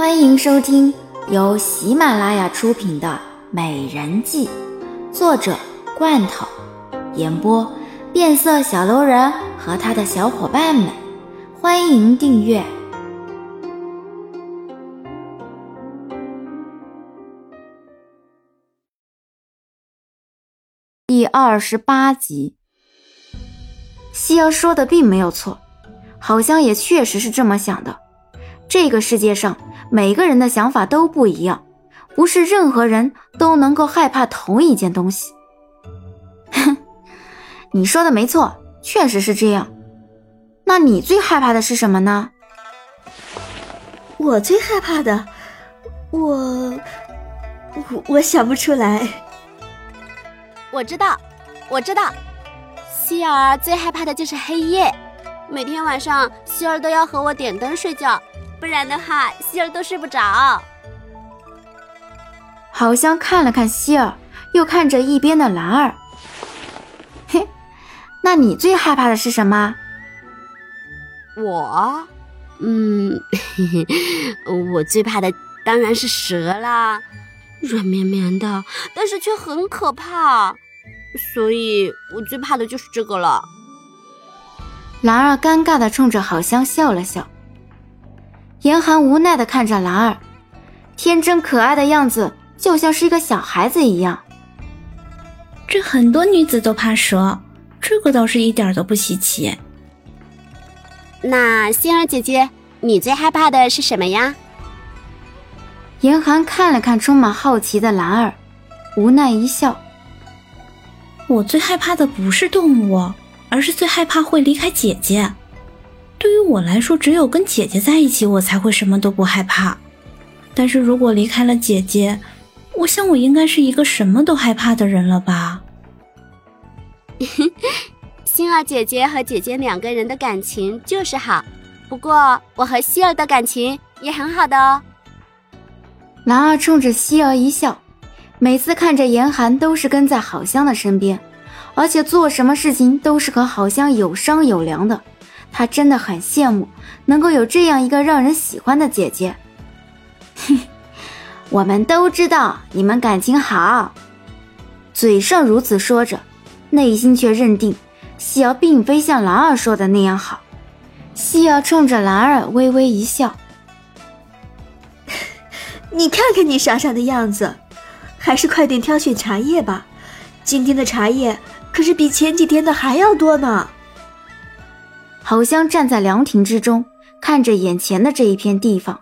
欢迎收听由喜马拉雅出品的《美人计》，作者罐头，演播变色小楼人和他的小伙伴们。欢迎订阅第二十八集。西儿说的并没有错，好像也确实是这么想的。这个世界上每个人的想法都不一样，不是任何人都能够害怕同一件东西。哼，你说的没错，确实是这样。那你最害怕的是什么呢？我最害怕的，我我我想不出来。我知道，我知道，希儿最害怕的就是黑夜。每天晚上，希儿都要和我点灯睡觉。不然的话，希儿都睡不着。好像看了看希儿，又看着一边的兰儿。嘿，那你最害怕的是什么？我，嗯，我最怕的当然是蛇啦，软绵绵的，但是却很可怕，所以我最怕的就是这个了。兰儿尴尬的冲着好香笑了笑。严寒无奈的看着兰儿，天真可爱的样子就像是一个小孩子一样。这很多女子都怕蛇，这个倒是一点都不稀奇。那仙儿姐姐，你最害怕的是什么呀？严寒看了看充满好奇的兰儿，无奈一笑：“我最害怕的不是动物，而是最害怕会离开姐姐。”对于我来说，只有跟姐姐在一起，我才会什么都不害怕。但是如果离开了姐姐，我想我应该是一个什么都害怕的人了吧？星儿姐姐和姐姐两个人的感情就是好，不过我和希儿的感情也很好的哦。兰儿冲着希儿一笑，每次看着严寒都是跟在好香的身边，而且做什么事情都是和好香有商有量的。他真的很羡慕能够有这样一个让人喜欢的姐姐。哼，我们都知道你们感情好，嘴上如此说着，内心却认定希儿并非像兰儿说的那样好。希儿冲着兰儿微微一笑：“ 你看看你傻傻的样子，还是快点挑选茶叶吧。今天的茶叶可是比前几天的还要多呢。”好香站在凉亭之中，看着眼前的这一片地方。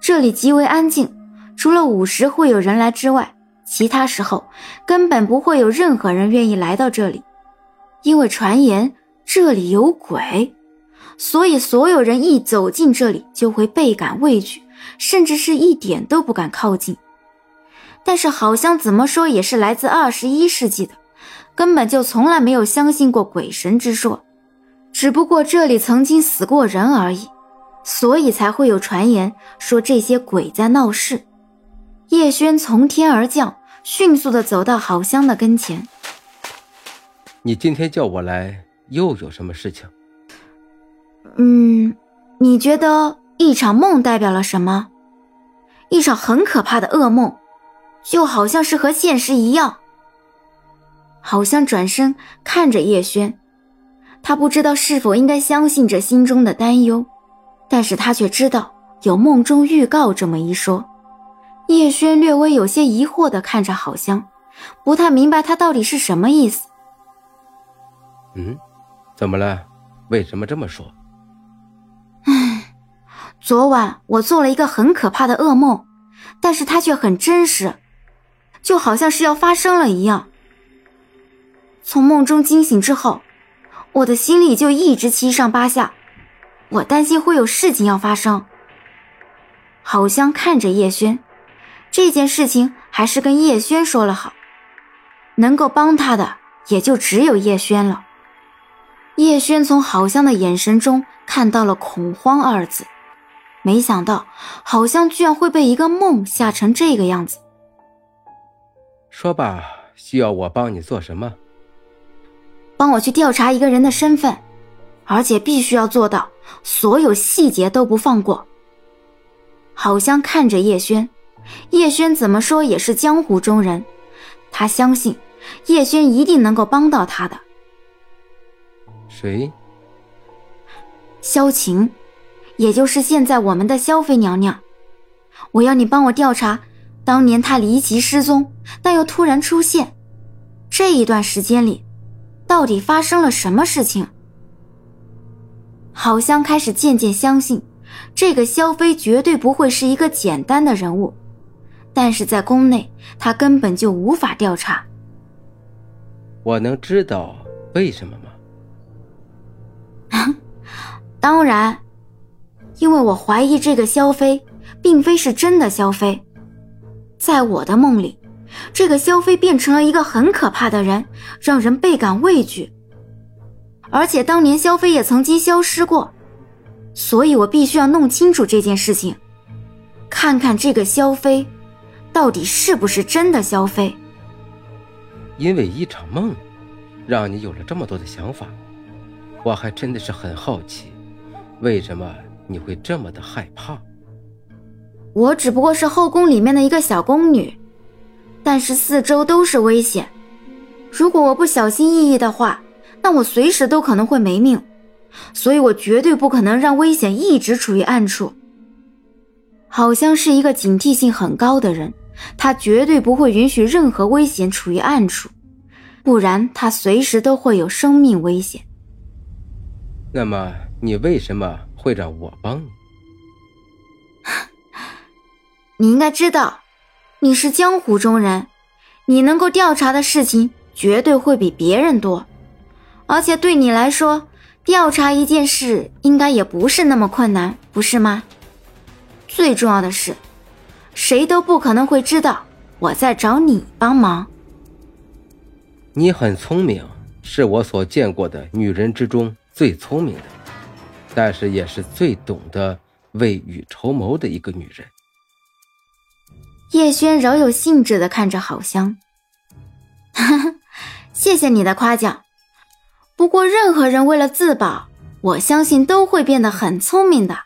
这里极为安静，除了午时会有人来之外，其他时候根本不会有任何人愿意来到这里。因为传言这里有鬼，所以所有人一走进这里就会倍感畏惧，甚至是一点都不敢靠近。但是好香怎么说也是来自二十一世纪的，根本就从来没有相信过鬼神之说。只不过这里曾经死过人而已，所以才会有传言说这些鬼在闹事。叶轩从天而降，迅速的走到郝香的跟前。你今天叫我来，又有什么事情？嗯，你觉得一场梦代表了什么？一场很可怕的噩梦，就好像是和现实一样。好像转身看着叶轩。他不知道是否应该相信这心中的担忧，但是他却知道有梦中预告这么一说。叶轩略微有些疑惑地看着郝香，不太明白他到底是什么意思。嗯，怎么了？为什么这么说？唉，昨晚我做了一个很可怕的噩梦，但是它却很真实，就好像是要发生了一样。从梦中惊醒之后。我的心里就一直七上八下，我担心会有事情要发生。好香看着叶轩，这件事情还是跟叶轩说了好，能够帮他的也就只有叶轩了。叶轩从好香的眼神中看到了恐慌二字，没想到好香居然会被一个梦吓成这个样子。说吧，需要我帮你做什么？帮我去调查一个人的身份，而且必须要做到所有细节都不放过。好香看着叶轩，叶轩怎么说也是江湖中人，他相信叶轩一定能够帮到他的。谁？萧晴，也就是现在我们的萧妃娘娘。我要你帮我调查，当年她离奇失踪，但又突然出现，这一段时间里，到底发生了什么事情？好像开始渐渐相信，这个萧妃绝对不会是一个简单的人物，但是在宫内，他根本就无法调查。我能知道为什么吗？当然，因为我怀疑这个萧妃并非是真的萧妃，在我的梦里，这个萧妃变成了一个很可怕的人，让人倍感畏惧。而且当年萧妃也曾经消失过，所以我必须要弄清楚这件事情，看看这个萧妃到底是不是真的萧妃。因为一场梦，让你有了这么多的想法，我还真的是很好奇。为什么你会这么的害怕？我只不过是后宫里面的一个小宫女，但是四周都是危险。如果我不小心翼翼的话，那我随时都可能会没命。所以我绝对不可能让危险一直处于暗处。好像是一个警惕性很高的人，他绝对不会允许任何危险处于暗处，不然他随时都会有生命危险。那么。你为什么会让我帮你？你应该知道，你是江湖中人，你能够调查的事情绝对会比别人多，而且对你来说，调查一件事应该也不是那么困难，不是吗？最重要的是，谁都不可能会知道我在找你帮忙。你很聪明，是我所见过的女人之中最聪明的。但是也是最懂得未雨绸缪的一个女人。叶轩饶有兴致的看着郝香，谢谢你的夸奖。不过任何人为了自保，我相信都会变得很聪明的。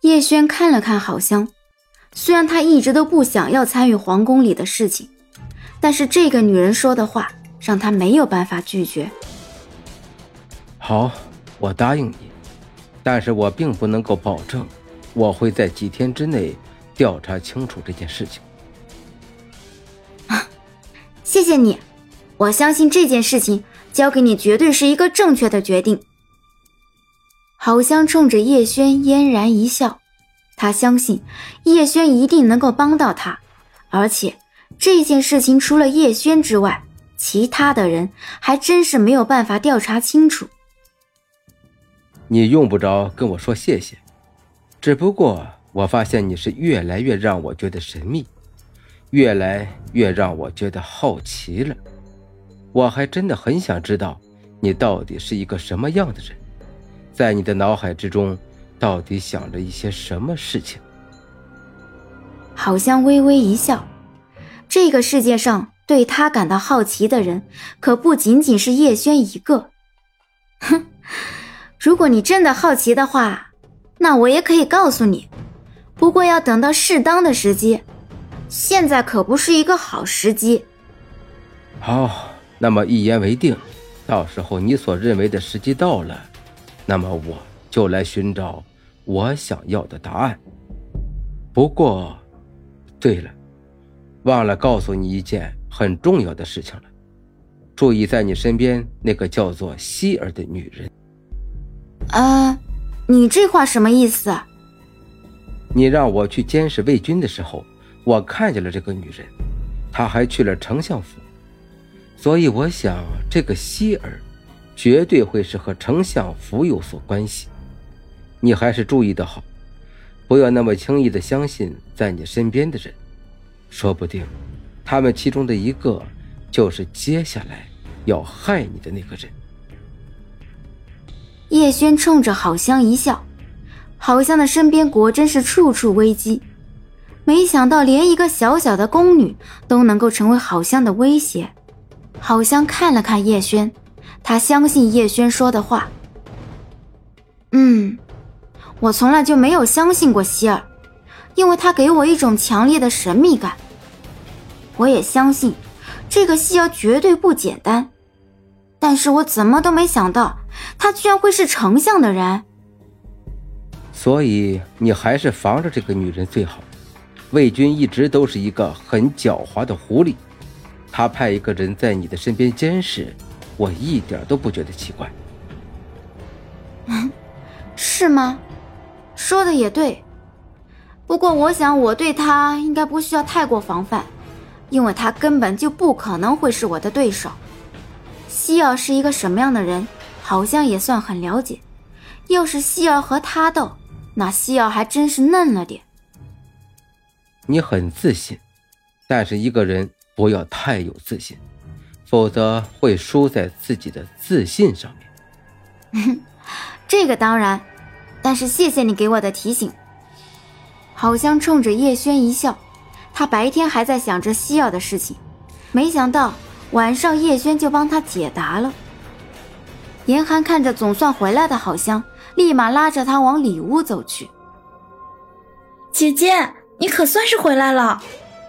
叶轩看了看郝香，虽然他一直都不想要参与皇宫里的事情，但是这个女人说的话让他没有办法拒绝。好，我答应你。但是我并不能够保证，我会在几天之内调查清楚这件事情。啊，谢谢你，我相信这件事情交给你绝对是一个正确的决定。好香冲着叶轩嫣然一笑，他相信叶轩一定能够帮到他，而且这件事情除了叶轩之外，其他的人还真是没有办法调查清楚。你用不着跟我说谢谢，只不过我发现你是越来越让我觉得神秘，越来越让我觉得好奇了。我还真的很想知道，你到底是一个什么样的人，在你的脑海之中，到底想着一些什么事情？好像微微一笑，这个世界上对他感到好奇的人，可不仅仅是叶轩一个。哼。如果你真的好奇的话，那我也可以告诉你，不过要等到适当的时机，现在可不是一个好时机。好，那么一言为定，到时候你所认为的时机到了，那么我就来寻找我想要的答案。不过，对了，忘了告诉你一件很重要的事情了，注意在你身边那个叫做希儿的女人。呃，你这话什么意思？你让我去监视魏军的时候，我看见了这个女人，她还去了丞相府，所以我想这个希儿，绝对会是和丞相府有所关系。你还是注意的好，不要那么轻易的相信在你身边的人，说不定，他们其中的一个，就是接下来要害你的那个人。叶轩冲着郝香一笑，郝香的身边果真是处处危机。没想到连一个小小的宫女都能够成为郝香的威胁。郝香看了看叶轩，他相信叶轩说的话。嗯，我从来就没有相信过希儿，因为他给我一种强烈的神秘感。我也相信，这个西儿绝对不简单。但是我怎么都没想到，他居然会是丞相的人。所以你还是防着这个女人最好。魏军一直都是一个很狡猾的狐狸，他派一个人在你的身边监视，我一点都不觉得奇怪。嗯，是吗？说的也对。不过我想我对他应该不需要太过防范，因为他根本就不可能会是我的对手。希尔是一个什么样的人，好像也算很了解。要是希尔和他斗，那西药还真是嫩了点。你很自信，但是一个人不要太有自信，否则会输在自己的自信上面。这个当然，但是谢谢你给我的提醒。好像冲着叶轩一笑，他白天还在想着西药的事情，没想到晚上叶轩就帮他解答了。严寒看着总算回来的好香，立马拉着他往里屋走去。姐姐。你可算是回来了，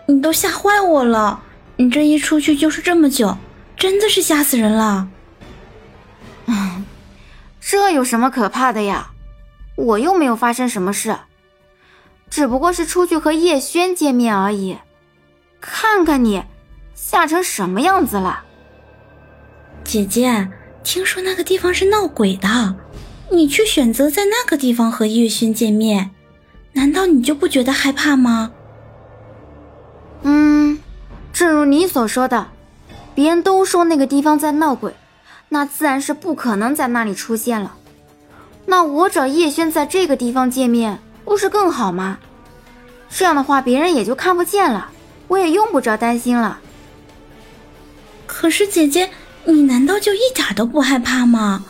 你都吓坏我了。你这一出去就是这么久，真的是吓死人了。嗯，这有什么可怕的呀？我又没有发生什么事，只不过是出去和叶轩见面而已。看看你，吓成什么样子了。姐姐，听说那个地方是闹鬼的，你却选择在那个地方和叶轩见面。难道你就不觉得害怕吗？嗯，正如你所说的，别人都说那个地方在闹鬼，那自然是不可能在那里出现了。那我找叶轩在这个地方见面，不是更好吗？这样的话，别人也就看不见了，我也用不着担心了。可是姐姐，你难道就一点都不害怕吗？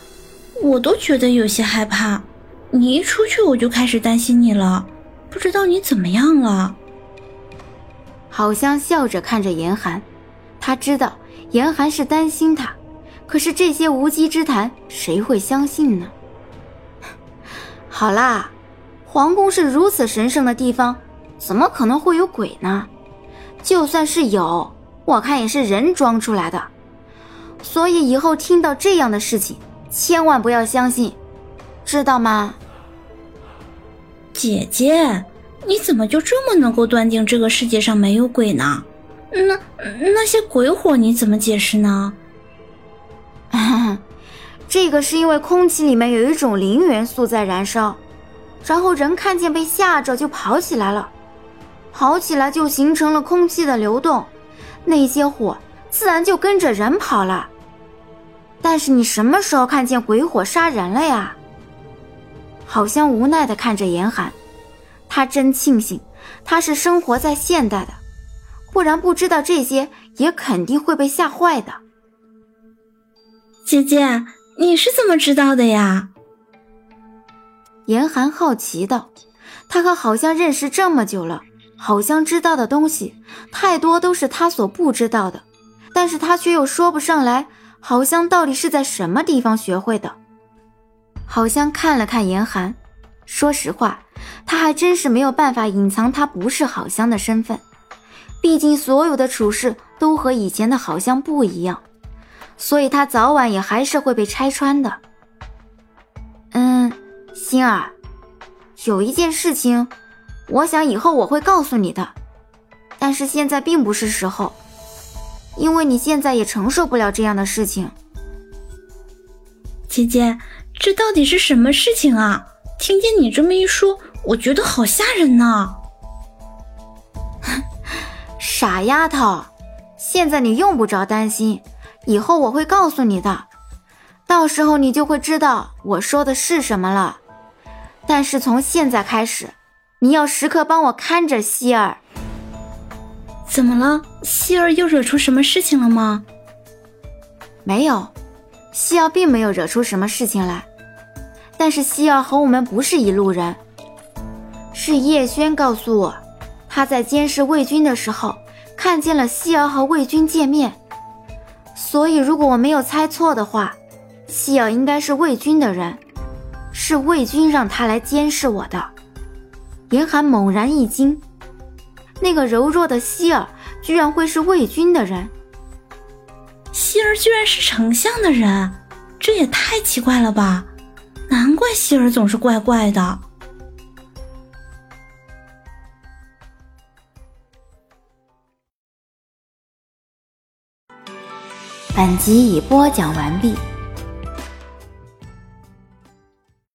我都觉得有些害怕，你一出去我就开始担心你了。不知道你怎么样了？好香笑着看着严寒，他知道严寒是担心他，可是这些无稽之谈谁会相信呢？好啦，皇宫是如此神圣的地方，怎么可能会有鬼呢？就算是有，我看也是人装出来的。所以以后听到这样的事情，千万不要相信，知道吗？姐姐，你怎么就这么能够断定这个世界上没有鬼呢？那那些鬼火你怎么解释呢？这个是因为空气里面有一种磷元素在燃烧，然后人看见被吓着就跑起来了，跑起来就形成了空气的流动，那些火自然就跟着人跑了。但是你什么时候看见鬼火杀人了呀？好像无奈的看着严寒，他真庆幸他是生活在现代的，不然不知道这些也肯定会被吓坏的。姐姐，你是怎么知道的呀？严寒好奇道：“他和好像认识这么久了，好像知道的东西太多都是他所不知道的，但是他却又说不上来，好像到底是在什么地方学会的。”好像看了看严寒，说实话，他还真是没有办法隐藏他不是好香的身份。毕竟所有的处事都和以前的好像不一样，所以他早晚也还是会被拆穿的。嗯，心儿，有一件事情，我想以后我会告诉你的，但是现在并不是时候，因为你现在也承受不了这样的事情，姐姐。这到底是什么事情啊？听见你这么一说，我觉得好吓人呢。傻丫头，现在你用不着担心，以后我会告诉你的，到时候你就会知道我说的是什么了。但是从现在开始，你要时刻帮我看着希儿。怎么了？希儿又惹出什么事情了吗？没有。西瑶并没有惹出什么事情来，但是西瑶和我们不是一路人。是叶轩告诉我，他在监视魏军的时候看见了西瑶和魏军见面，所以如果我没有猜错的话，西瑶应该是魏军的人，是魏军让他来监视我的。严寒猛然一惊，那个柔弱的希儿居然会是魏军的人。希儿居然是丞相的人，这也太奇怪了吧！难怪希儿总是怪怪的。本集已播讲完毕。